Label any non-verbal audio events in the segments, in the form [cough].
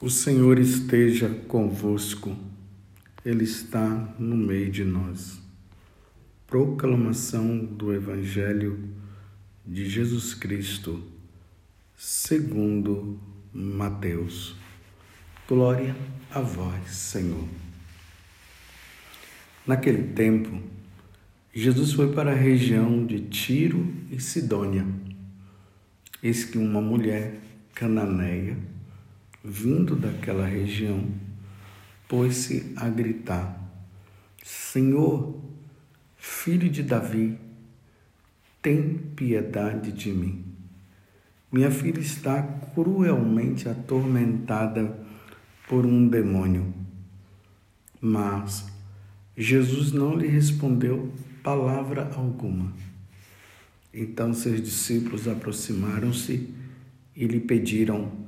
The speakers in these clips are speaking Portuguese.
O Senhor esteja convosco, Ele está no meio de nós. Proclamação do Evangelho de Jesus Cristo, segundo Mateus. Glória a vós, Senhor. Naquele tempo, Jesus foi para a região de Tiro e Sidônia. Eis que uma mulher cananeia vindo daquela região, pôs-se a gritar: Senhor, filho de Davi, tem piedade de mim. Minha filha está cruelmente atormentada por um demônio. Mas Jesus não lhe respondeu palavra alguma. Então seus discípulos aproximaram-se e lhe pediram: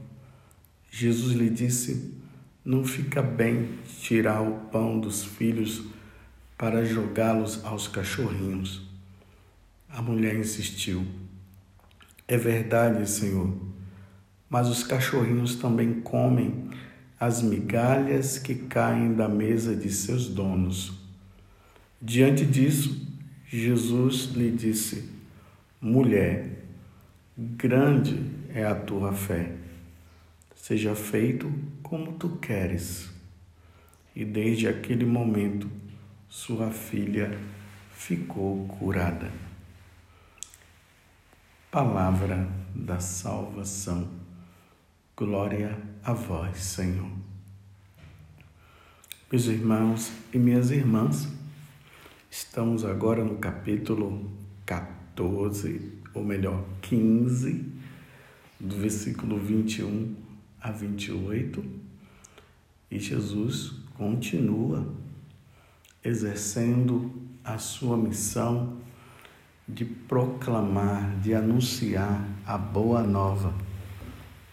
Jesus lhe disse: Não fica bem tirar o pão dos filhos para jogá-los aos cachorrinhos. A mulher insistiu: É verdade, Senhor, mas os cachorrinhos também comem as migalhas que caem da mesa de seus donos. Diante disso, Jesus lhe disse: Mulher, grande é a tua fé seja feito como tu queres. E desde aquele momento, sua filha ficou curada. Palavra da salvação. Glória a vós, Senhor. Meus irmãos e minhas irmãs, estamos agora no capítulo 14, ou melhor, 15, do versículo 21 a 28, e Jesus continua exercendo a sua missão de proclamar, de anunciar a boa nova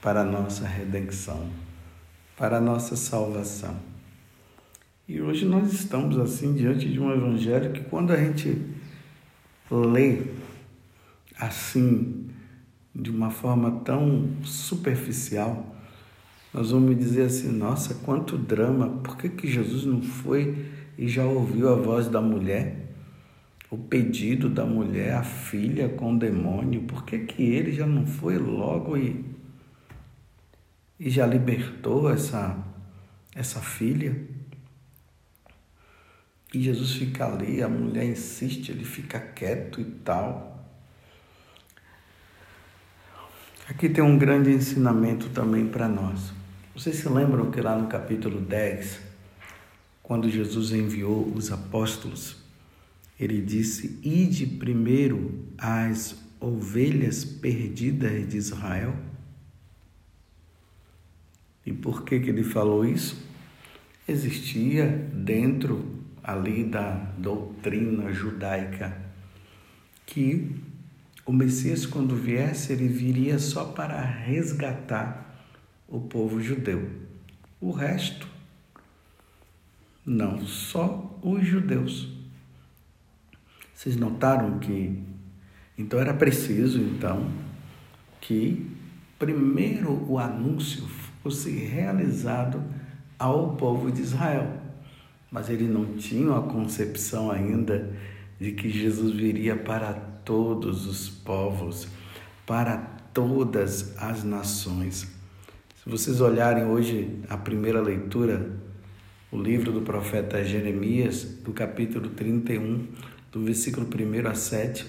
para a nossa redenção, para a nossa salvação. E hoje nós estamos assim diante de um evangelho que quando a gente lê assim de uma forma tão superficial, nós vamos dizer assim: nossa, quanto drama, por que, que Jesus não foi e já ouviu a voz da mulher? O pedido da mulher, a filha com o demônio, por que, que ele já não foi logo e, e já libertou essa, essa filha? E Jesus fica ali, a mulher insiste, ele fica quieto e tal. Aqui tem um grande ensinamento também para nós. Vocês se lembram que lá no capítulo 10, quando Jesus enviou os apóstolos, ele disse: Ide primeiro às ovelhas perdidas de Israel? E por que, que ele falou isso? Existia dentro ali da doutrina judaica que o Messias, quando viesse, ele viria só para resgatar o povo judeu. O resto, não, só os judeus. Vocês notaram que então era preciso então que primeiro o anúncio fosse realizado ao povo de Israel. Mas ele não tinha a concepção ainda de que Jesus viria para todos os povos, para todas as nações. Se vocês olharem hoje a primeira leitura, o livro do profeta Jeremias, do capítulo 31, do versículo 1 a 7,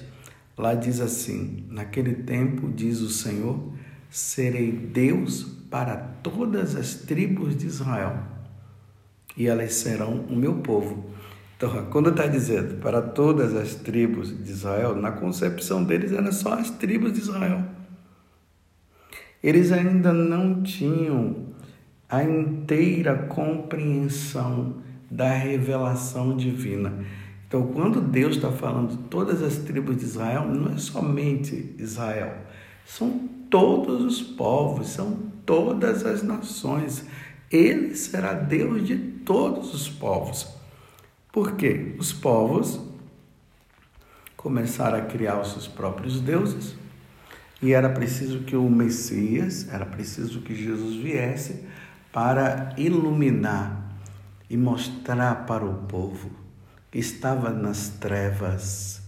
lá diz assim: Naquele tempo, diz o Senhor, serei Deus para todas as tribos de Israel, e elas serão o meu povo. Então, quando está dizendo para todas as tribos de Israel, na concepção deles era só as tribos de Israel. Eles ainda não tinham a inteira compreensão da revelação divina. Então, quando Deus está falando de todas as tribos de Israel, não é somente Israel, são todos os povos, são todas as nações. Ele será Deus de todos os povos. Por quê? Os povos começaram a criar os seus próprios deuses e era preciso que o Messias, era preciso que Jesus viesse para iluminar e mostrar para o povo que estava nas trevas,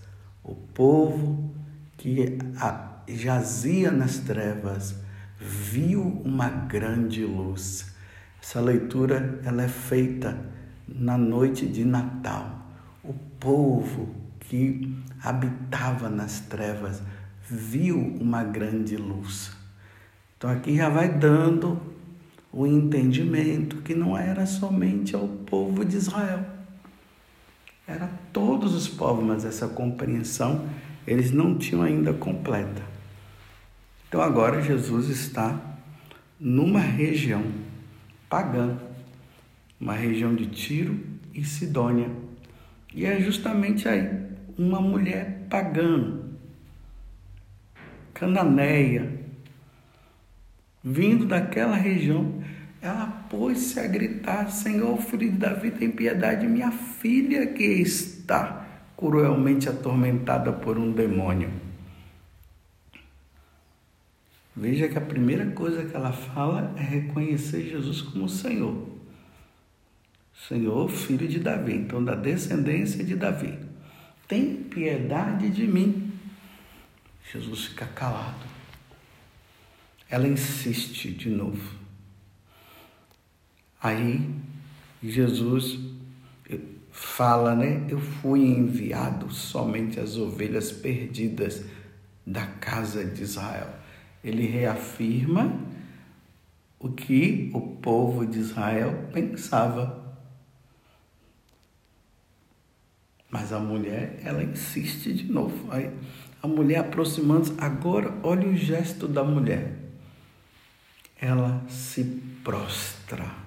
o povo que jazia nas trevas, viu uma grande luz. Essa leitura ela é feita na noite de Natal. O povo que habitava nas trevas viu uma grande luz. Então aqui já vai dando o entendimento que não era somente ao povo de Israel. Era todos os povos, mas essa compreensão eles não tinham ainda completa. Então agora Jesus está numa região pagã, uma região de Tiro e Sidônia. E é justamente aí, uma mulher pagã, cananeia, vindo daquela região, ela pôs-se a gritar: Senhor, filho de Davi, tem piedade, minha filha que está cruelmente atormentada por um demônio. Veja que a primeira coisa que ela fala é reconhecer Jesus como Senhor. Senhor, filho de Davi, então da descendência de Davi. Tem piedade de mim. Jesus fica calado. Ela insiste de novo. Aí Jesus fala, né? Eu fui enviado somente às ovelhas perdidas da casa de Israel. Ele reafirma o que o povo de Israel pensava. Mas a mulher, ela insiste de novo. Aí, a mulher aproximando-se. Agora, olha o gesto da mulher. Ela se prostra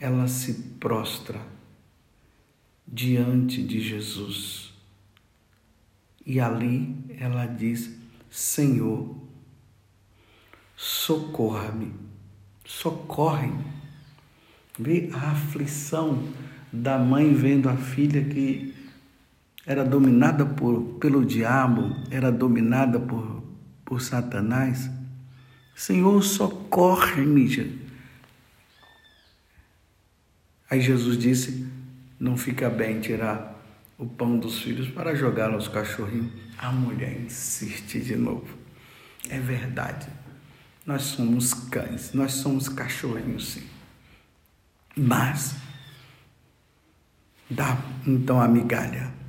ela se prostra diante de Jesus. E ali ela diz: Senhor, socorra-me, socorre-me. Vê a aflição da mãe vendo a filha que era dominada por, pelo diabo, era dominada por, por Satanás. Senhor, socorre-me, Aí Jesus disse: Não fica bem tirar o pão dos filhos para jogar aos cachorrinhos. A mulher insiste de novo. É verdade. Nós somos cães, nós somos cachorrinhos, sim. Mas dá então a migalha.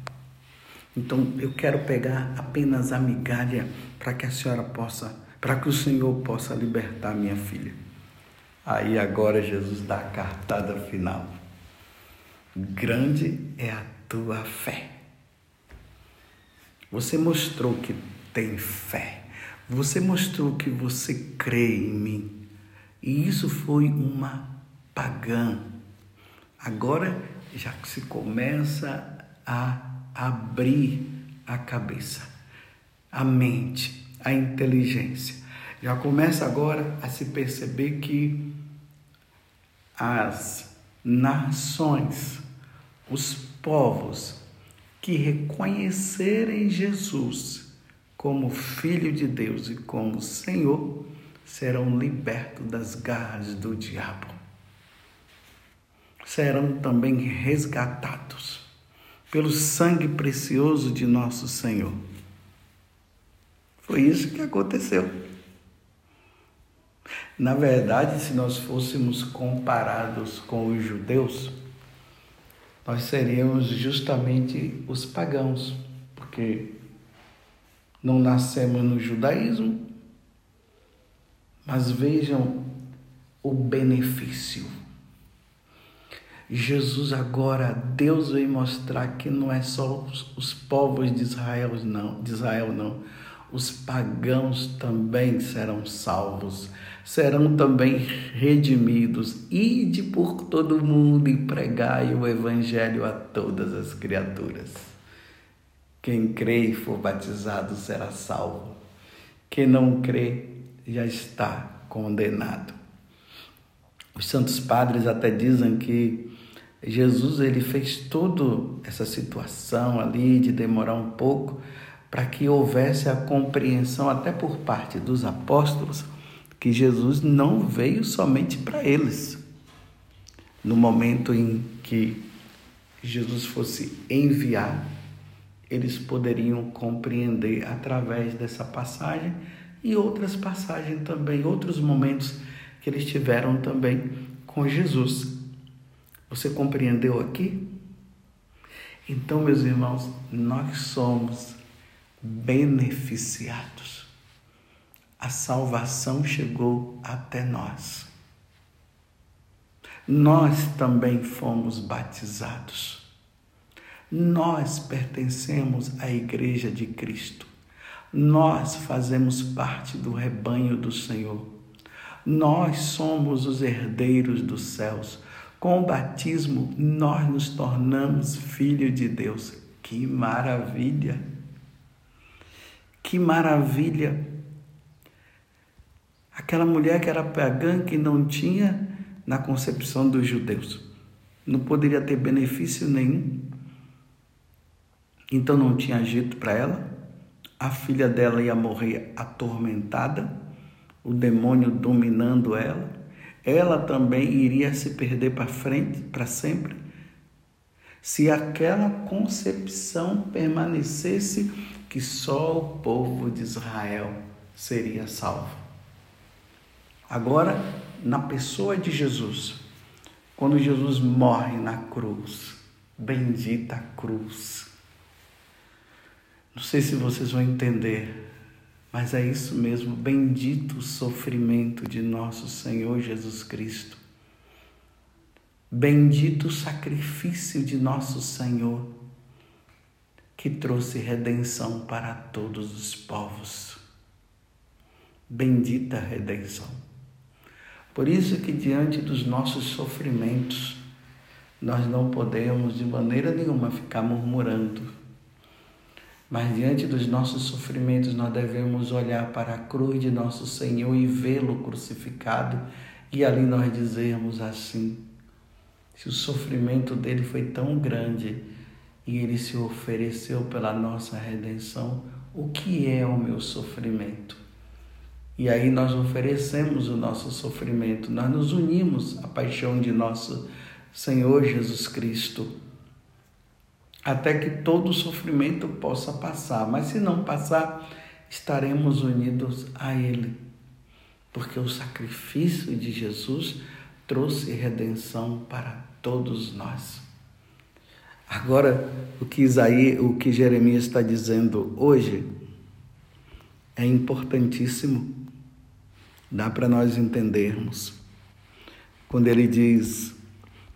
Então eu quero pegar apenas a migalha para que a senhora possa, para que o Senhor possa libertar minha filha. Aí agora Jesus dá a cartada final. Grande é a tua fé. Você mostrou que tem fé. Você mostrou que você crê em mim. E isso foi uma pagã. Agora já se começa a abrir a cabeça, a mente, a inteligência. Já começa agora a se perceber que as nações, os povos que reconhecerem Jesus como Filho de Deus e como Senhor serão libertos das garras do diabo. Serão também resgatados pelo sangue precioso de nosso Senhor. Foi isso que aconteceu. Na verdade, se nós fôssemos comparados com os judeus, nós seríamos justamente os pagãos, porque não nascemos no judaísmo, mas vejam o benefício. Jesus agora, Deus vem mostrar que não é só os, os povos de Israel não, de Israel não. os pagãos também serão salvos, serão também redimidos. Ide por todo mundo e pregai o evangelho a todas as criaturas. Quem crê e for batizado será salvo. Quem não crê já está condenado. Os santos padres até dizem que Jesus ele fez toda essa situação ali de demorar um pouco para que houvesse a compreensão até por parte dos apóstolos que Jesus não veio somente para eles. No momento em que Jesus fosse enviar, eles poderiam compreender através dessa passagem e outras passagens também, outros momentos que eles tiveram também com Jesus. Você compreendeu aqui? Então, meus irmãos, nós somos beneficiados. A salvação chegou até nós. Nós também fomos batizados. Nós pertencemos à Igreja de Cristo. Nós fazemos parte do rebanho do Senhor. Nós somos os herdeiros dos céus. Com o batismo, nós nos tornamos filhos de Deus. Que maravilha! Que maravilha! Aquela mulher que era pagã, que não tinha na concepção dos judeus, não poderia ter benefício nenhum. Então não tinha jeito para ela. A filha dela ia morrer atormentada, o demônio dominando ela ela também iria se perder para frente, para sempre, se aquela concepção permanecesse que só o povo de Israel seria salvo. Agora, na pessoa de Jesus, quando Jesus morre na cruz, bendita cruz. Não sei se vocês vão entender mas é isso mesmo, bendito o sofrimento de nosso Senhor Jesus Cristo. Bendito o sacrifício de nosso Senhor, que trouxe redenção para todos os povos. Bendita a redenção. Por isso que diante dos nossos sofrimentos, nós não podemos de maneira nenhuma ficar murmurando mas diante dos nossos sofrimentos, nós devemos olhar para a cruz de nosso Senhor e vê-lo crucificado e ali nós dizermos assim: se o sofrimento dele foi tão grande e ele se ofereceu pela nossa redenção, o que é o meu sofrimento? E aí nós oferecemos o nosso sofrimento, nós nos unimos à paixão de nosso Senhor Jesus Cristo até que todo sofrimento possa passar. Mas se não passar, estaremos unidos a Ele, porque o sacrifício de Jesus trouxe redenção para todos nós. Agora, o que Isaías, o que Jeremias está dizendo hoje é importantíssimo. Dá para nós entendermos. Quando ele diz,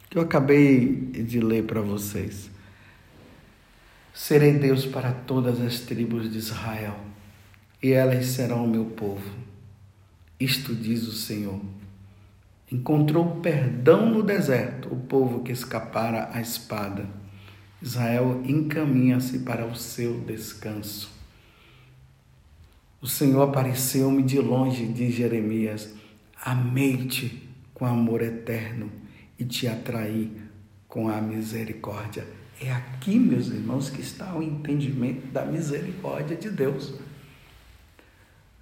que eu acabei de ler para vocês, Serei Deus para todas as tribos de Israel, e elas serão o meu povo. Isto diz o Senhor. Encontrou perdão no deserto o povo que escapara à espada. Israel encaminha-se para o seu descanso. O Senhor apareceu-me de longe, diz Jeremias. Amei-te com amor eterno e te atraí com a misericórdia. É aqui, meus irmãos, que está o entendimento da misericórdia de Deus.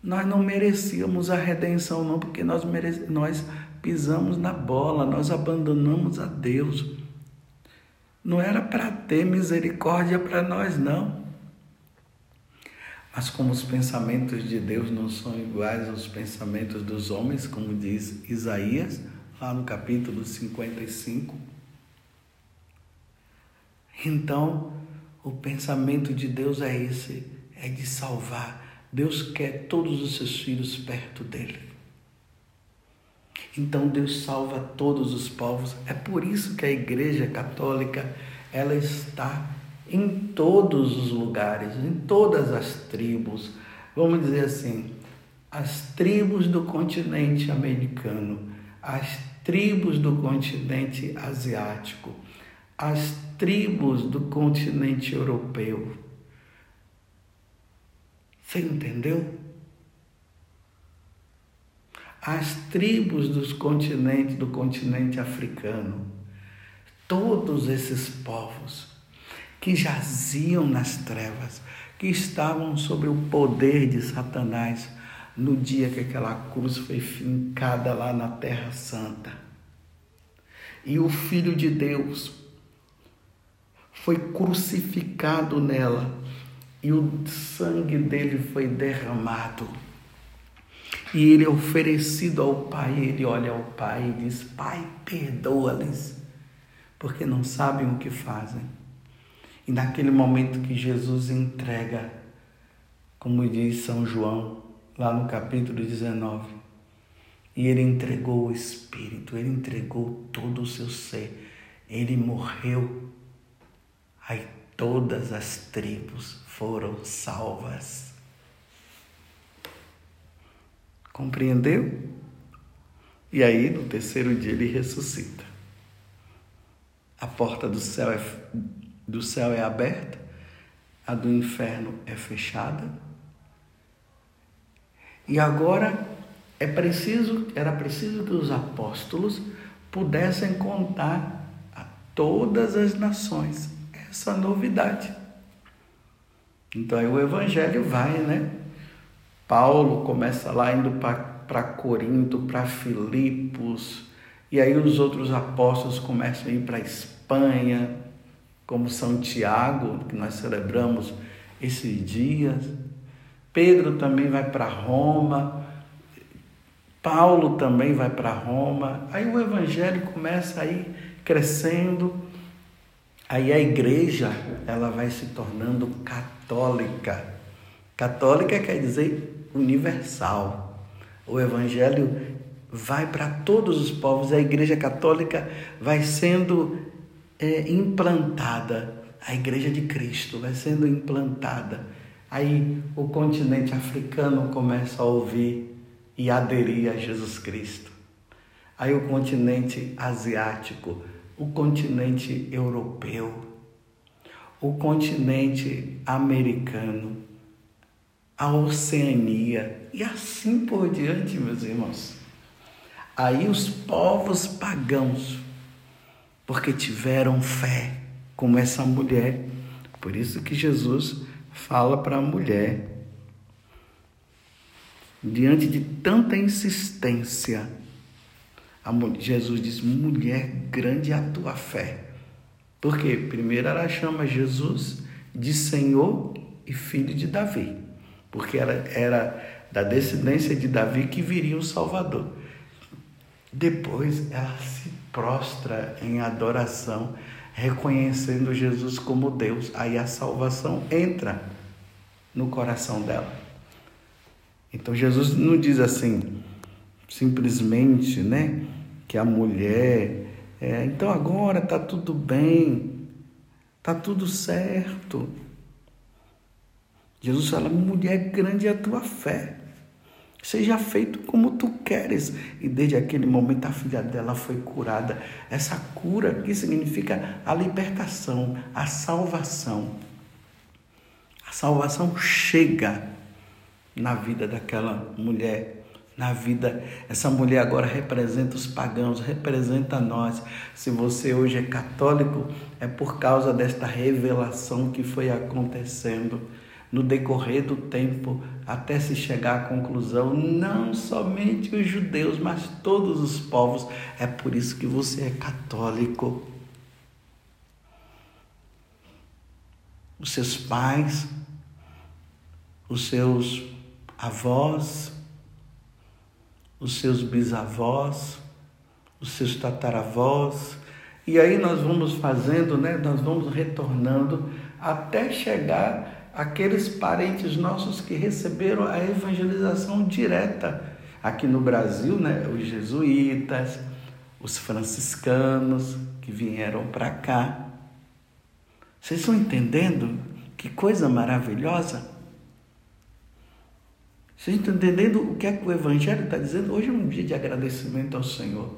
Nós não merecíamos a redenção, não, porque nós, nós pisamos na bola, nós abandonamos a Deus. Não era para ter misericórdia para nós, não. Mas como os pensamentos de Deus não são iguais aos pensamentos dos homens, como diz Isaías, lá no capítulo 55, então, o pensamento de Deus é esse: é de salvar. Deus quer todos os seus filhos perto dele. Então Deus salva todos os povos. É por isso que a Igreja Católica ela está em todos os lugares, em todas as tribos. vamos dizer assim, as tribos do continente americano, as tribos do continente asiático, as tribos do continente europeu. Você entendeu? As tribos dos continentes do continente africano, todos esses povos que jaziam nas trevas, que estavam sob o poder de Satanás no dia que aquela cruz foi fincada lá na Terra Santa. E o Filho de Deus foi crucificado nela e o sangue dele foi derramado. E ele é oferecido ao Pai, ele olha ao Pai e diz: Pai, perdoa-lhes, porque não sabem o que fazem. E naquele momento que Jesus entrega, como diz São João, lá no capítulo 19, e ele entregou o Espírito, ele entregou todo o seu ser, ele morreu. Aí todas as tribos foram salvas. Compreendeu? E aí, no terceiro dia, ele ressuscita. A porta do céu é, do céu é aberta, a do inferno é fechada. E agora é preciso, era preciso que os apóstolos pudessem contar a todas as nações essa novidade. Então aí o evangelho vai, né? Paulo começa lá indo para Corinto, para Filipos, e aí os outros apóstolos começam a ir para Espanha, como São Tiago, que nós celebramos esses dias. Pedro também vai para Roma. Paulo também vai para Roma. Aí o evangelho começa a ir crescendo Aí a igreja, ela vai se tornando católica. Católica quer dizer universal. O evangelho vai para todos os povos, a igreja católica vai sendo é, implantada, a igreja de Cristo vai sendo implantada. Aí o continente africano começa a ouvir e aderir a Jesus Cristo. Aí o continente asiático o continente europeu, o continente americano, a Oceania e assim por diante, meus irmãos. Aí os povos pagãos, porque tiveram fé, como essa mulher. Por isso que Jesus fala para a mulher, diante de tanta insistência, Jesus diz: mulher, grande é a tua fé. Por quê? Primeiro ela chama Jesus de Senhor e filho de Davi, porque era, era da descendência de Davi que viria o Salvador. Depois ela se prostra em adoração, reconhecendo Jesus como Deus. Aí a salvação entra no coração dela. Então Jesus não diz assim, simplesmente, né? Que a mulher, é, então agora está tudo bem, está tudo certo. Jesus fala, mulher grande é a tua fé. Seja feito como tu queres. E desde aquele momento a filha dela foi curada. Essa cura que significa a libertação, a salvação. A salvação chega na vida daquela mulher na vida. Essa mulher agora representa os pagãos, representa nós. Se você hoje é católico, é por causa desta revelação que foi acontecendo no decorrer do tempo até se chegar à conclusão, não somente os judeus, mas todos os povos. É por isso que você é católico. Os seus pais, os seus avós, os seus bisavós, os seus tataravós, e aí nós vamos fazendo, né? Nós vamos retornando até chegar aqueles parentes nossos que receberam a evangelização direta aqui no Brasil, né? Os jesuítas, os franciscanos que vieram para cá. Vocês estão entendendo que coisa maravilhosa? Vocês estão entendendo o que é que o Evangelho está dizendo? Hoje é um dia de agradecimento ao Senhor.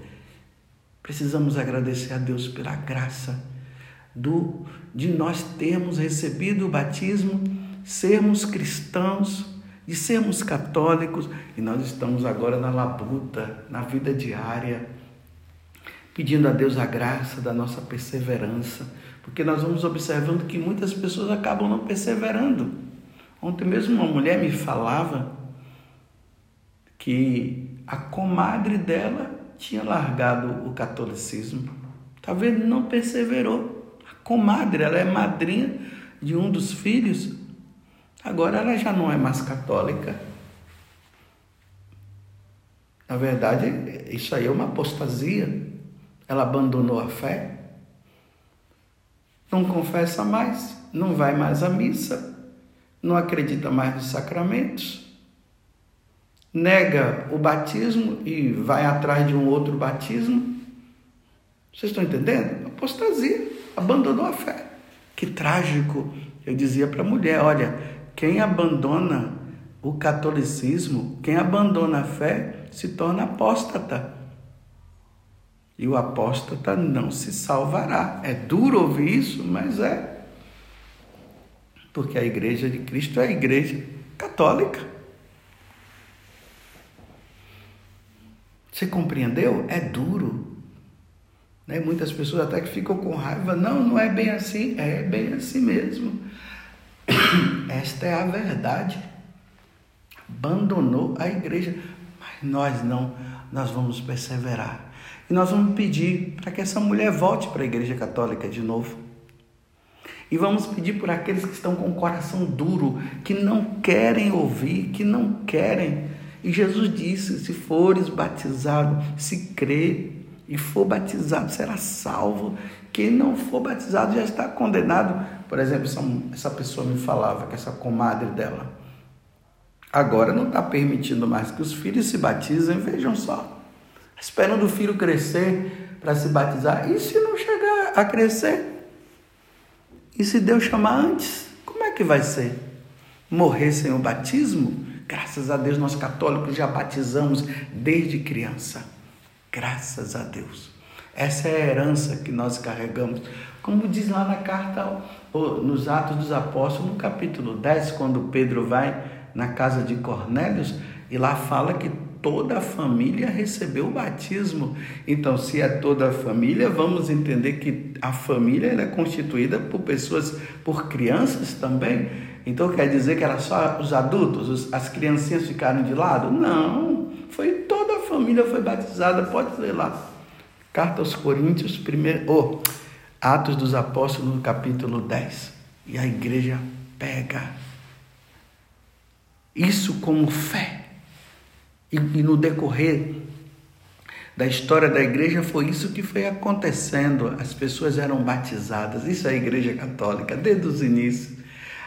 Precisamos agradecer a Deus pela graça do, de nós termos recebido o batismo, sermos cristãos, de sermos católicos, e nós estamos agora na labuta, na vida diária, pedindo a Deus a graça da nossa perseverança, porque nós vamos observando que muitas pessoas acabam não perseverando. Ontem mesmo uma mulher me falava que a comadre dela tinha largado o catolicismo. Talvez não perseverou. A comadre, ela é madrinha de um dos filhos. Agora ela já não é mais católica. Na verdade, isso aí é uma apostasia. Ela abandonou a fé. Não confessa mais, não vai mais à missa, não acredita mais nos sacramentos nega o batismo e vai atrás de um outro batismo. Vocês estão entendendo? Apostasia, abandonou a fé. Que trágico. Eu dizia para a mulher: olha, quem abandona o catolicismo, quem abandona a fé, se torna apóstata. E o apóstata não se salvará. É duro ouvir isso, mas é. Porque a igreja de Cristo é a igreja católica. Você compreendeu? É duro. Né? Muitas pessoas até que ficam com raiva. Não, não é bem assim. É bem assim mesmo. [coughs] Esta é a verdade. Abandonou a igreja. Mas nós não, nós vamos perseverar. E nós vamos pedir para que essa mulher volte para a igreja católica de novo. E vamos pedir por aqueles que estão com o coração duro, que não querem ouvir, que não querem e Jesus disse: se fores batizado, se crê e for batizado, será salvo. Quem não for batizado já está condenado. Por exemplo, essa, essa pessoa me falava, que essa comadre dela, agora não está permitindo mais que os filhos se batizem, vejam só. Esperando o filho crescer para se batizar. E se não chegar a crescer? E se Deus chamar antes? Como é que vai ser? Morrer sem o batismo? Graças a Deus, nós católicos já batizamos desde criança. Graças a Deus. Essa é a herança que nós carregamos. Como diz lá na carta, nos Atos dos Apóstolos, no capítulo 10, quando Pedro vai na casa de Cornélios, e lá fala que toda a família recebeu o batismo. Então, se é toda a família, vamos entender que a família é constituída por pessoas, por crianças também. Então quer dizer que era só os adultos, as criancinhas ficaram de lado? Não, foi toda a família foi batizada, pode ler lá. Carta aos Coríntios, primeiro, oh, Atos dos Apóstolos, capítulo 10. E a igreja pega isso como fé. E, e no decorrer da história da igreja foi isso que foi acontecendo. As pessoas eram batizadas. Isso é a igreja católica, desde os inícios.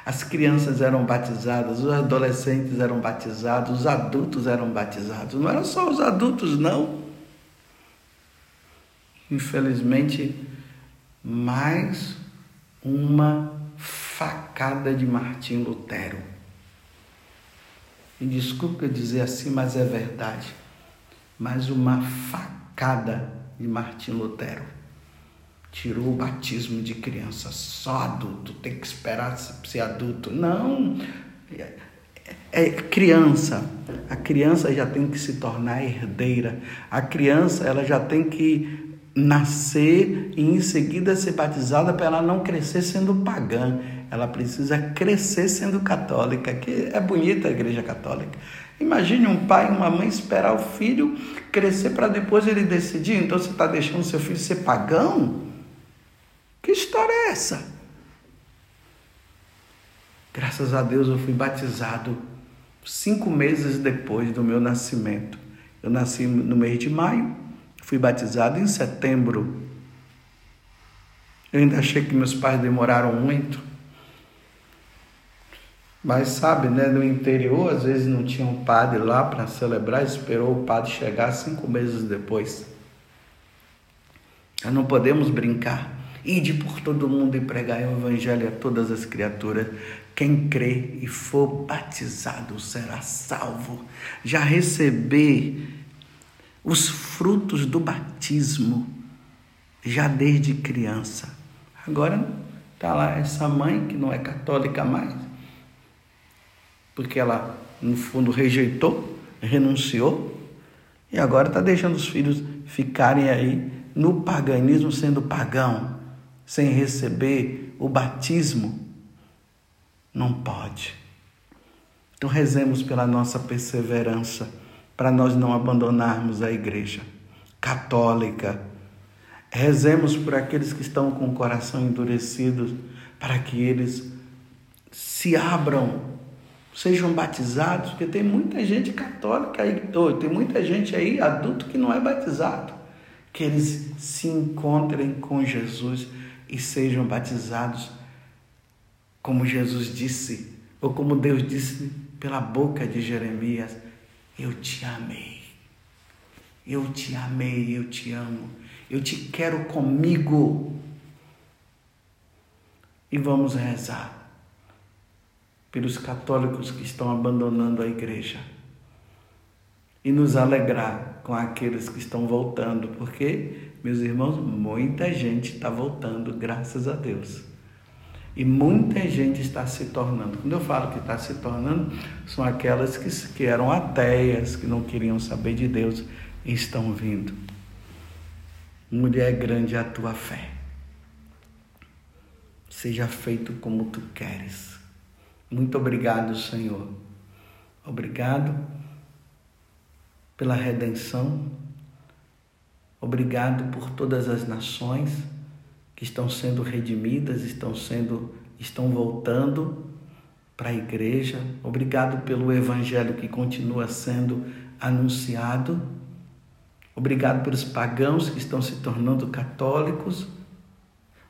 As crianças eram batizadas, os adolescentes eram batizados, os adultos eram batizados. Não eram só os adultos, não. Infelizmente, mais uma facada de Martim Lutero. Me desculpe dizer assim, mas é verdade. Mais uma facada de Martim Lutero tirou o batismo de criança. Só adulto, tem que esperar ser adulto. Não, é, é criança. A criança já tem que se tornar herdeira. A criança ela já tem que nascer e em seguida ser batizada para ela não crescer sendo pagã. Ela precisa crescer sendo católica, que é bonita a igreja católica. Imagine um pai e uma mãe esperar o filho crescer para depois ele decidir. Então você está deixando seu filho ser pagão? Que história é essa? Graças a Deus eu fui batizado cinco meses depois do meu nascimento. Eu nasci no mês de maio, fui batizado em setembro. Eu ainda achei que meus pais demoraram muito. Mas sabe, né, no interior às vezes não tinha um padre lá para celebrar, esperou o padre chegar cinco meses depois. Nós não podemos brincar. Ide por todo mundo e pregai o evangelho a todas as criaturas. Quem crê e for batizado será salvo. Já receber os frutos do batismo, já desde criança. Agora está lá essa mãe que não é católica mais, porque ela, no fundo, rejeitou, renunciou, e agora está deixando os filhos ficarem aí no paganismo, sendo pagão, sem receber o batismo não pode. Então rezemos pela nossa perseverança, para nós não abandonarmos a igreja católica. Rezemos por aqueles que estão com o coração endurecido, para que eles se abram, sejam batizados, porque tem muita gente católica aí, tem muita gente aí adulto que não é batizado. Que eles se encontrem com Jesus e sejam batizados como Jesus disse, ou como Deus disse pela boca de Jeremias: Eu te amei, eu te amei, eu te amo, eu te quero comigo. E vamos rezar pelos católicos que estão abandonando a igreja e nos alegrar com aqueles que estão voltando, porque, meus irmãos, muita gente está voltando, graças a Deus. E muita gente está se tornando. Quando eu falo que está se tornando, são aquelas que, que eram ateias, que não queriam saber de Deus e estão vindo. Mulher grande a tua fé. Seja feito como tu queres. Muito obrigado, Senhor. Obrigado pela redenção. Obrigado por todas as nações que estão sendo redimidas, estão sendo estão voltando para a igreja. Obrigado pelo evangelho que continua sendo anunciado. Obrigado pelos pagãos que estão se tornando católicos.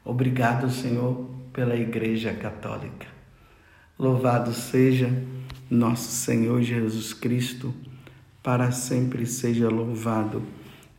Obrigado, Senhor, pela igreja católica. Louvado seja nosso Senhor Jesus Cristo, para sempre seja louvado,